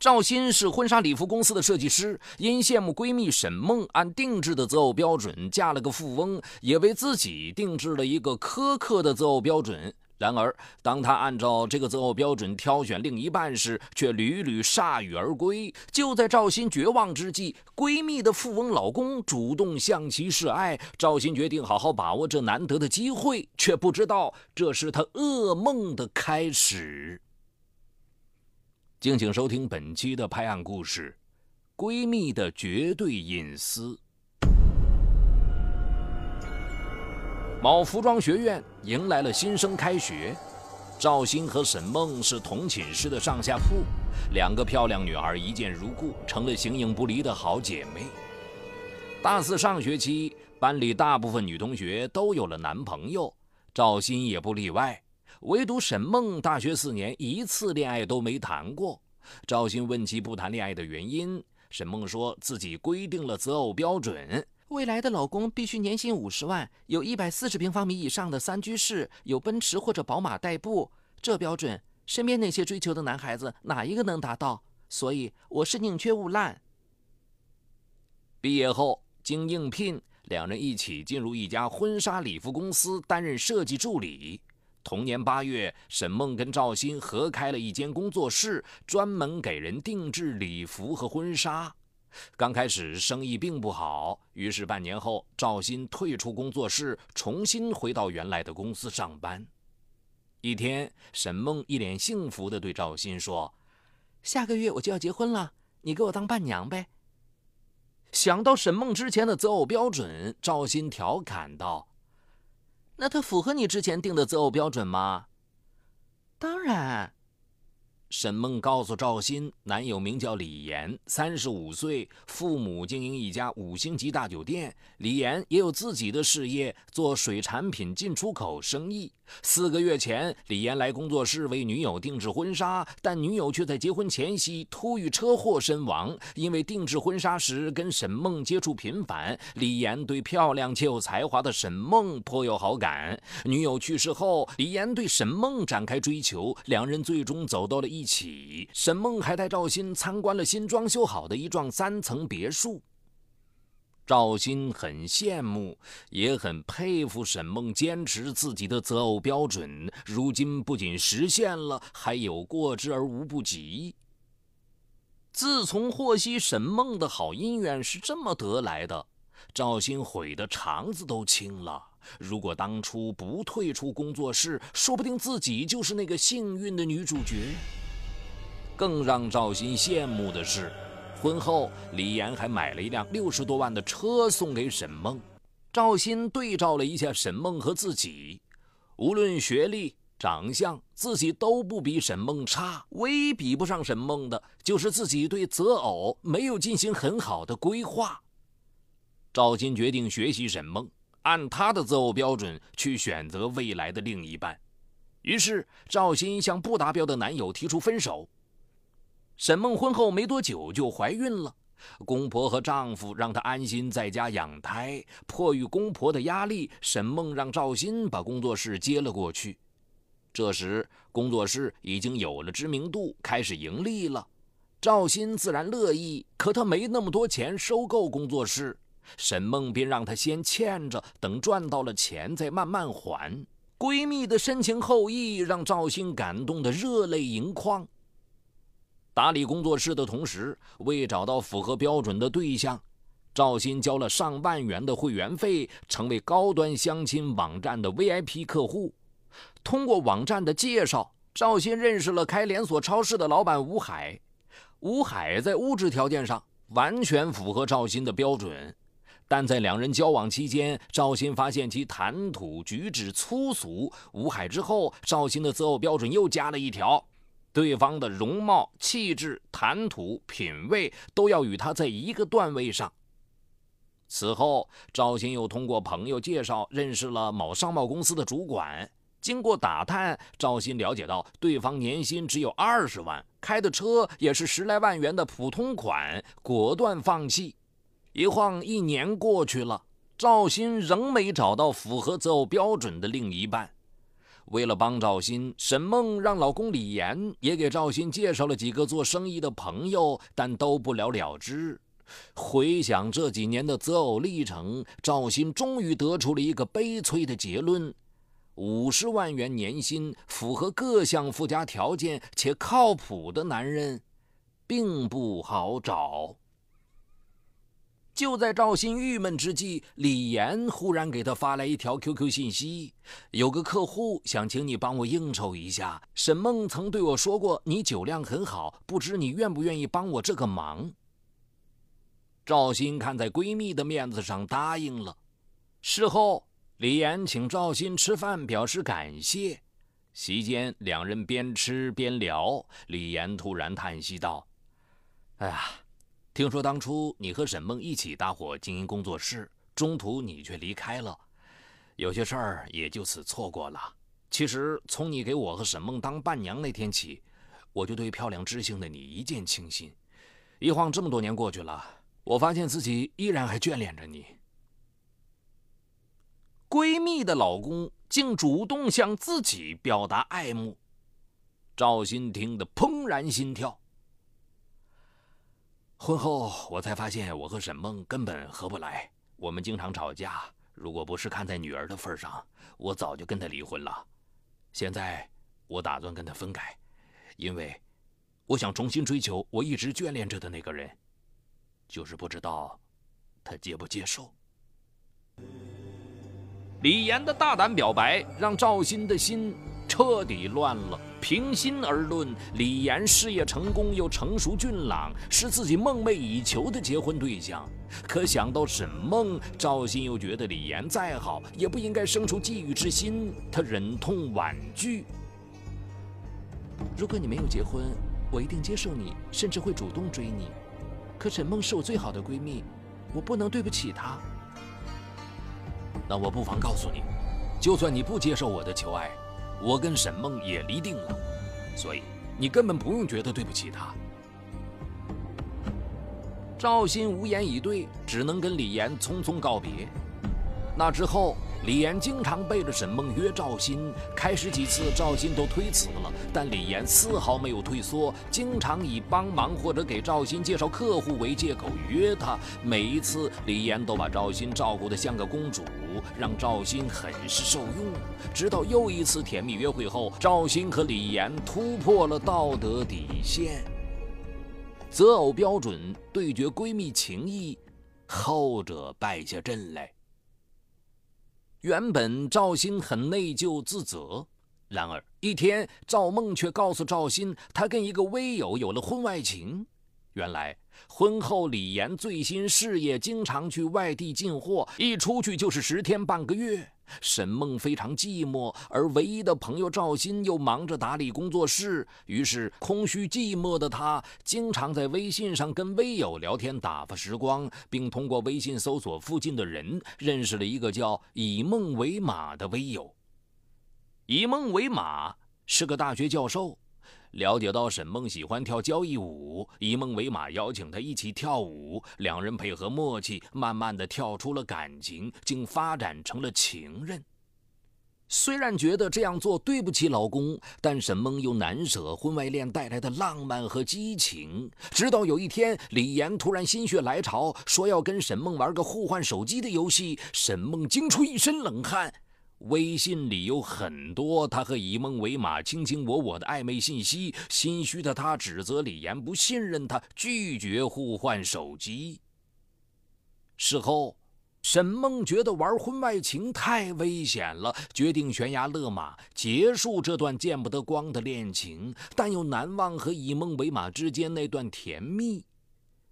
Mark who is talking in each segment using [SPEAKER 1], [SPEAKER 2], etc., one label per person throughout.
[SPEAKER 1] 赵鑫是婚纱礼服公司的设计师，因羡慕闺蜜沈梦按定制的择偶标准嫁了个富翁，也为自己定制了一个苛刻的择偶标准。然而，当他按照这个择偶标准挑选另一半时，却屡屡铩羽而归。就在赵鑫绝望之际，闺蜜的富翁老公主动向其示爱，赵鑫决定好好把握这难得的机会，却不知道这是他噩梦的开始。敬请收听本期的拍案故事，《闺蜜的绝对隐私》。某服装学院迎来了新生开学，赵鑫和沈梦是同寝室的上下铺，两个漂亮女孩一见如故，成了形影不离的好姐妹。大四上学期，班里大部分女同学都有了男朋友，赵鑫也不例外。唯独沈梦大学四年一次恋爱都没谈过。赵鑫问其不谈恋爱的原因，沈梦说自己规定了择偶标准：
[SPEAKER 2] 未来的老公必须年薪五十万，有一百四十平方米以上的三居室，有奔驰或者宝马代步。这标准，身边那些追求的男孩子哪一个能达到？所以我是宁缺毋滥。
[SPEAKER 1] 毕业后经应聘，两人一起进入一家婚纱礼服公司担任设计助理。同年八月，沈梦跟赵鑫合开了一间工作室，专门给人定制礼服和婚纱。刚开始生意并不好，于是半年后，赵鑫退出工作室，重新回到原来的公司上班。一天，沈梦一脸幸福地对赵鑫说：“
[SPEAKER 2] 下个月我就要结婚了，你给我当伴娘呗。”
[SPEAKER 1] 想到沈梦之前的择偶标准，赵鑫调侃道。
[SPEAKER 2] 那他符合你之前定的择偶标准吗？当然。
[SPEAKER 1] 沈梦告诉赵鑫，男友名叫李岩，三十五岁，父母经营一家五星级大酒店。李岩也有自己的事业，做水产品进出口生意。四个月前，李岩来工作室为女友定制婚纱，但女友却在结婚前夕突遇车祸身亡。因为定制婚纱时跟沈梦接触频繁，李岩对漂亮且有才华的沈梦颇有好感。女友去世后，李岩对沈梦展开追求，两人最终走到了一一起。沈梦还带赵鑫参观了新装修好的一幢三层别墅。赵鑫很羡慕，也很佩服沈梦坚持自己的择偶标准。如今不仅实现了，还有过之而无不及。自从获悉沈梦的好姻缘是这么得来的，赵鑫悔得肠子都青了。如果当初不退出工作室，说不定自己就是那个幸运的女主角。更让赵鑫羡慕的是。婚后，李岩还买了一辆六十多万的车送给沈梦。赵鑫对照了一下沈梦和自己，无论学历、长相，自己都不比沈梦差。唯一比不上沈梦的，就是自己对择偶没有进行很好的规划。赵鑫决定学习沈梦，按他的择偶标准去选择未来的另一半。于是，赵鑫向不达标的男友提出分手。沈梦婚后没多久就怀孕了，公婆和丈夫让她安心在家养胎。迫于公婆的压力，沈梦让赵鑫把工作室接了过去。这时，工作室已经有了知名度，开始盈利了。赵鑫自然乐意，可他没那么多钱收购工作室。沈梦便让他先欠着，等赚到了钱再慢慢还。闺蜜的深情厚谊让赵鑫感动得热泪盈眶。打理工作室的同时，为找到符合标准的对象，赵鑫交了上万元的会员费，成为高端相亲网站的 VIP 客户。通过网站的介绍，赵鑫认识了开连锁超市的老板吴海。吴海在物质条件上完全符合赵鑫的标准，但在两人交往期间，赵鑫发现其谈吐举止粗俗。吴海之后，赵鑫的择偶标准又加了一条。对方的容貌、气质、谈吐、品味都要与他在一个段位上。此后，赵鑫又通过朋友介绍认识了某商贸公司的主管。经过打探，赵鑫了解到对方年薪只有二十万，开的车也是十来万元的普通款，果断放弃。一晃一年过去了，赵鑫仍没找到符合择偶标准的另一半。为了帮赵鑫，沈梦让老公李岩也给赵鑫介绍了几个做生意的朋友，但都不了了之。回想这几年的择偶历程，赵鑫终于得出了一个悲催的结论：五十万元年薪、符合各项附加条件且靠谱的男人，并不好找。就在赵鑫郁闷之际，李岩忽然给他发来一条 QQ 信息：“有个客户想请你帮我应酬一下。沈梦曾对我说过，你酒量很好，不知你愿不愿意帮我这个忙？”赵鑫看在闺蜜的面子上答应了。事后，李岩请赵鑫吃饭表示感谢。席间，两人边吃边聊。李岩突然叹息道：“哎呀。”听说当初你和沈梦一起搭伙经营工作室，中途你却离开了，有些事儿也就此错过了。其实从你给我和沈梦当伴娘那天起，我就对漂亮知性的你一见倾心。一晃这么多年过去了，我发现自己依然还眷恋着你。闺蜜的老公竟主动向自己表达爱慕，赵鑫听得怦然心跳。婚后，我才发现我和沈梦根本合不来，我们经常吵架。如果不是看在女儿的份上，我早就跟她离婚了。现在，我打算跟她分开，因为我想重新追求我一直眷恋着的那个人，就是不知道他接不接受。李岩的大胆表白让赵鑫的心彻底乱了。平心而论，李岩事业成功又成熟俊朗，是自己梦寐以求的结婚对象。可想到沈梦，赵鑫又觉得李岩再好，也不应该生出觊觎之心。他忍痛婉拒：“
[SPEAKER 2] 如果你没有结婚，我一定接受你，甚至会主动追你。可沈梦是我最好的闺蜜，我不能对不起她。
[SPEAKER 1] 那我不妨告诉你，就算你不接受我的求爱。”我跟沈梦也离定了，所以你根本不用觉得对不起她。赵鑫无言以对，只能跟李岩匆匆告别。那之后。李岩经常背着沈梦约赵鑫，开始几次赵鑫都推辞了，但李岩丝毫没有退缩，经常以帮忙或者给赵鑫介绍客户为借口约他。每一次李岩都把赵鑫照顾得像个公主，让赵鑫很是受用。直到又一次甜蜜约会后，赵鑫和李岩突破了道德底线，择偶标准对决闺蜜情谊，后者败下阵来。原本赵鑫很内疚自责，然而一天，赵梦却告诉赵鑫，她跟一个微友有了婚外情。原来婚后李岩最新事业，经常去外地进货，一出去就是十天半个月。沈梦非常寂寞，而唯一的朋友赵鑫又忙着打理工作室，于是空虚寂寞的他经常在微信上跟微友聊天打发时光，并通过微信搜索附近的人，认识了一个叫以梦为马的微友。以梦为马是个大学教授。了解到沈梦喜欢跳交谊舞，以梦为马邀请她一起跳舞，两人配合默契，慢慢的跳出了感情，竟发展成了情人。虽然觉得这样做对不起老公，但沈梦又难舍婚外恋带来的浪漫和激情。直到有一天，李岩突然心血来潮，说要跟沈梦玩个互换手机的游戏，沈梦惊出一身冷汗。微信里有很多他和以梦为马、卿卿我我的暧昧信息，心虚的他指责李岩不信任他，拒绝互换手机。事后，沈梦觉得玩婚外情太危险了，决定悬崖勒马，结束这段见不得光的恋情，但又难忘和以梦为马之间那段甜蜜，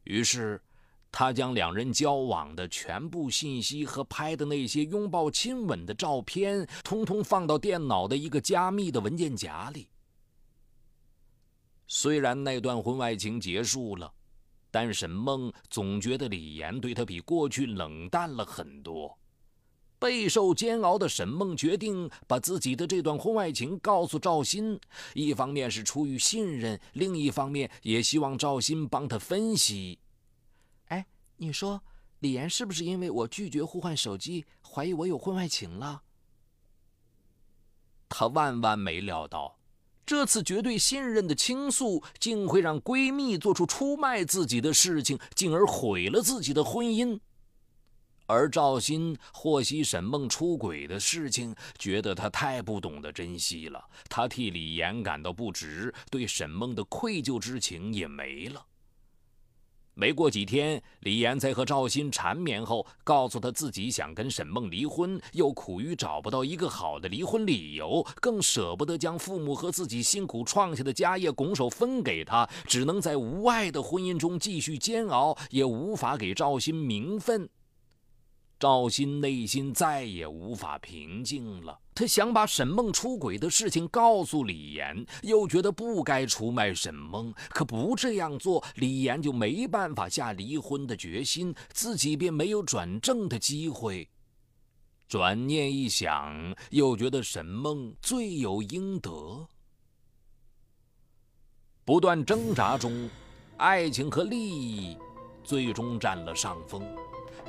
[SPEAKER 1] 于是。他将两人交往的全部信息和拍的那些拥抱亲吻的照片，通通放到电脑的一个加密的文件夹里。虽然那段婚外情结束了，但沈梦总觉得李岩对她比过去冷淡了很多。备受煎熬的沈梦决定把自己的这段婚外情告诉赵鑫，一方面是出于信任，另一方面也希望赵鑫帮他分析。
[SPEAKER 2] 你说李岩是不是因为我拒绝互换手机，怀疑我有婚外情了？
[SPEAKER 1] 她万万没料到。这次绝对信任的倾诉，竟会让闺蜜做出出卖自己的事情，进而毁了自己的婚姻。而赵鑫获悉沈梦出轨的事情，觉得她太不懂得珍惜了，他替李岩感到不值，对沈梦的愧疚之情也没了。没过几天，李岩在和赵鑫缠绵后，告诉他自己想跟沈梦离婚，又苦于找不到一个好的离婚理由，更舍不得将父母和自己辛苦创下的家业拱手分给他，只能在无爱的婚姻中继续煎熬，也无法给赵鑫名分。赵鑫内心再也无法平静了，他想把沈梦出轨的事情告诉李岩，又觉得不该出卖沈梦，可不这样做，李岩就没办法下离婚的决心，自己便没有转正的机会。转念一想，又觉得沈梦罪有应得。不断挣扎中，爱情和利益最终占了上风。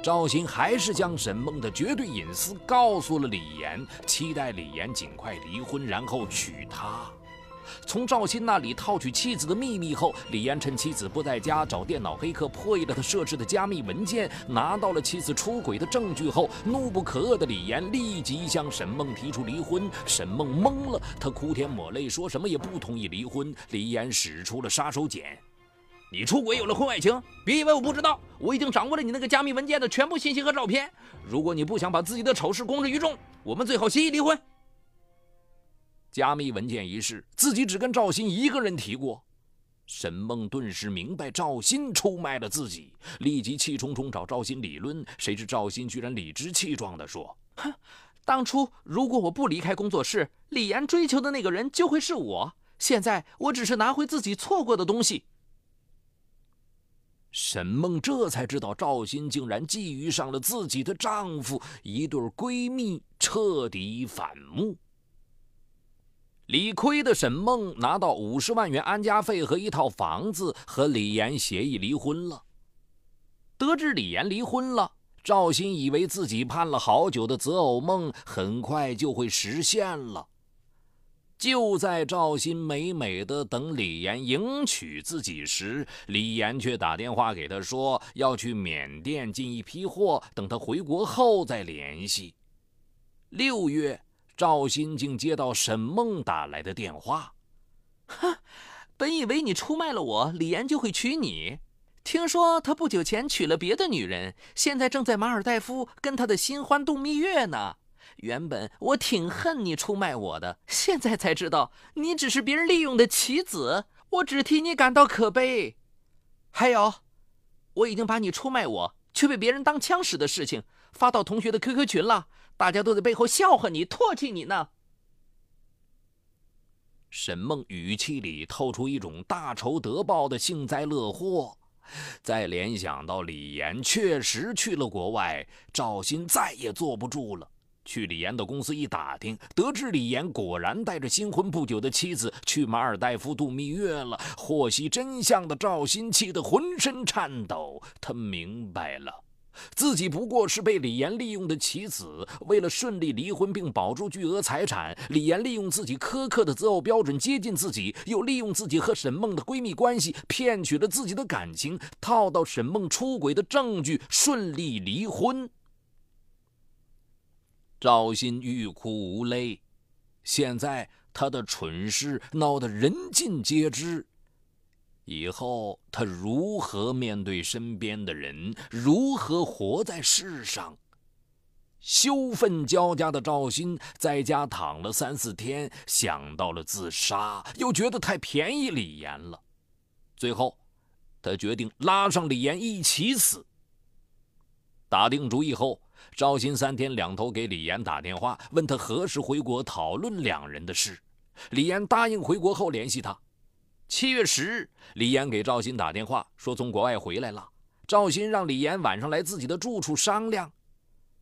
[SPEAKER 1] 赵鑫还是将沈梦的绝对隐私告诉了李岩，期待李岩尽快离婚，然后娶她。从赵鑫那里套取妻子的秘密后，李岩趁妻子不在家，找电脑黑客破译了他设置的加密文件，拿到了妻子出轨的证据后，怒不可遏的李岩立即向沈梦提出离婚。沈梦懵了，他哭天抹泪，说什么也不同意离婚。李岩使出了杀手锏。你出轨有了婚外情，别以为我不知道，我已经掌握了你那个加密文件的全部信息和照片。如果你不想把自己的丑事公之于众，我们最好协议离婚。加密文件一事，自己只跟赵鑫一个人提过。沈梦顿时明白赵鑫出卖了自己，立即气冲冲找赵鑫理论。谁知赵鑫居然理直气壮地说：“
[SPEAKER 2] 哼，当初如果我不离开工作室，李岩追求的那个人就会是我。现在我只是拿回自己错过的东西。”
[SPEAKER 1] 沈梦这才知道，赵鑫竟然觊觎上了自己的丈夫，一对闺蜜彻底反目。理亏的沈梦拿到五十万元安家费和一套房子，和李岩协议离婚了。得知李岩离婚了，赵鑫以为自己盼了好久的择偶梦很快就会实现了。就在赵鑫美美的等李岩迎娶自己时，李岩却打电话给他说要去缅甸进一批货，等他回国后再联系。六月，赵鑫竟接到沈梦打来的电话：“
[SPEAKER 2] 哼，本以为你出卖了我，李岩就会娶你。听说他不久前娶了别的女人，现在正在马尔代夫跟他的新欢度蜜月呢。”原本我挺恨你出卖我的，现在才知道你只是别人利用的棋子，我只替你感到可悲。还有，我已经把你出卖我却被别人当枪使的事情发到同学的 QQ 群了，大家都在背后笑话你、唾弃你呢。
[SPEAKER 1] 沈梦语气里透出一种大仇得报的幸灾乐祸，再联想到李岩确实去了国外，赵鑫再也坐不住了。去李岩的公司一打听，得知李岩果然带着新婚不久的妻子去马尔代夫度蜜月了。获悉真相的赵鑫气得浑身颤抖。他明白了，自己不过是被李岩利用的棋子。为了顺利离婚并保住巨额财产，李岩利用自己苛刻的择偶标准接近自己，又利用自己和沈梦的闺蜜关系骗取了自己的感情，套到沈梦出轨的证据，顺利离婚。赵鑫欲哭无泪，现在他的蠢事闹得人尽皆知，以后他如何面对身边的人，如何活在世上？羞愤交加的赵鑫在家躺了三四天，想到了自杀，又觉得太便宜李岩了，最后，他决定拉上李岩一起死。打定主意后。赵鑫三天两头给李岩打电话，问他何时回国，讨论两人的事。李岩答应回国后联系他。七月十日，李岩给赵鑫打电话，说从国外回来了。赵鑫让李岩晚上来自己的住处商量。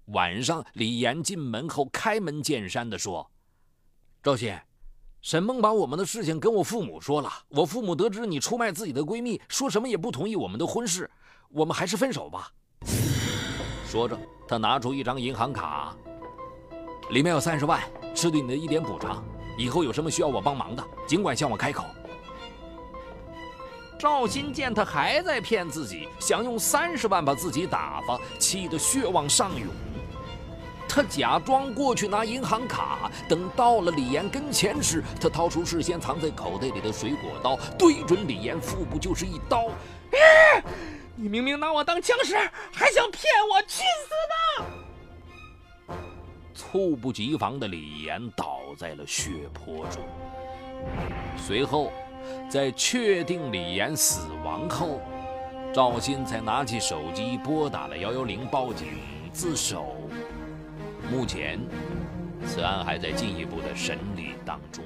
[SPEAKER 1] 晚上，李岩进门后开门见山地说：“赵鑫，沈梦把我们的事情跟我父母说了。我父母得知你出卖自己的闺蜜，说什么也不同意我们的婚事。我们还是分手吧。”说着，他拿出一张银行卡，里面有三十万，是对你的一点补偿。以后有什么需要我帮忙的，尽管向我开口。赵鑫见他还在骗自己，想用三十万把自己打发，气得血往上涌。他假装过去拿银行卡，等到了李岩跟前时，他掏出事先藏在口袋里的水果刀，对准李岩腹部就是一刀。
[SPEAKER 2] 你明明拿我当枪使，还想骗我，去死
[SPEAKER 1] 吧！猝不及防的李岩倒在了血泊中。随后，在确定李岩死亡后，赵鑫才拿起手机拨打了幺幺零报警自首。目前，此案还在进一步的审理当中。